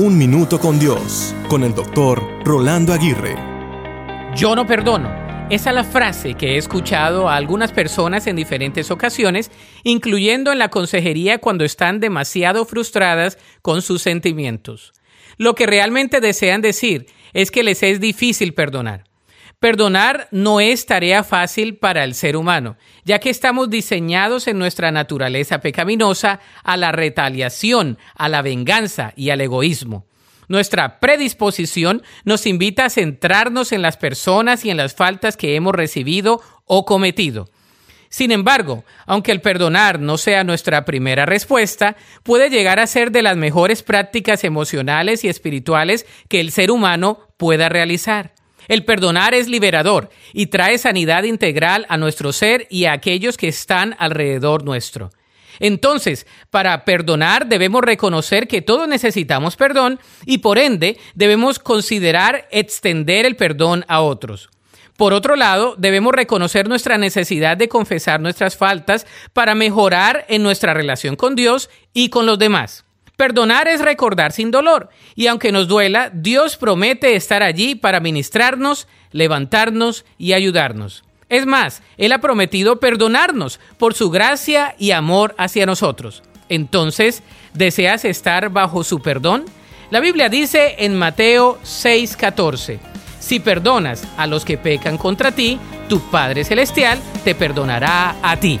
Un Minuto con Dios, con el doctor Rolando Aguirre. Yo no perdono. Esa es la frase que he escuchado a algunas personas en diferentes ocasiones, incluyendo en la consejería cuando están demasiado frustradas con sus sentimientos. Lo que realmente desean decir es que les es difícil perdonar. Perdonar no es tarea fácil para el ser humano, ya que estamos diseñados en nuestra naturaleza pecaminosa a la retaliación, a la venganza y al egoísmo. Nuestra predisposición nos invita a centrarnos en las personas y en las faltas que hemos recibido o cometido. Sin embargo, aunque el perdonar no sea nuestra primera respuesta, puede llegar a ser de las mejores prácticas emocionales y espirituales que el ser humano pueda realizar. El perdonar es liberador y trae sanidad integral a nuestro ser y a aquellos que están alrededor nuestro. Entonces, para perdonar debemos reconocer que todos necesitamos perdón y por ende debemos considerar extender el perdón a otros. Por otro lado, debemos reconocer nuestra necesidad de confesar nuestras faltas para mejorar en nuestra relación con Dios y con los demás. Perdonar es recordar sin dolor, y aunque nos duela, Dios promete estar allí para ministrarnos, levantarnos y ayudarnos. Es más, Él ha prometido perdonarnos por su gracia y amor hacia nosotros. Entonces, ¿deseas estar bajo su perdón? La Biblia dice en Mateo 6:14, si perdonas a los que pecan contra ti, tu Padre Celestial te perdonará a ti.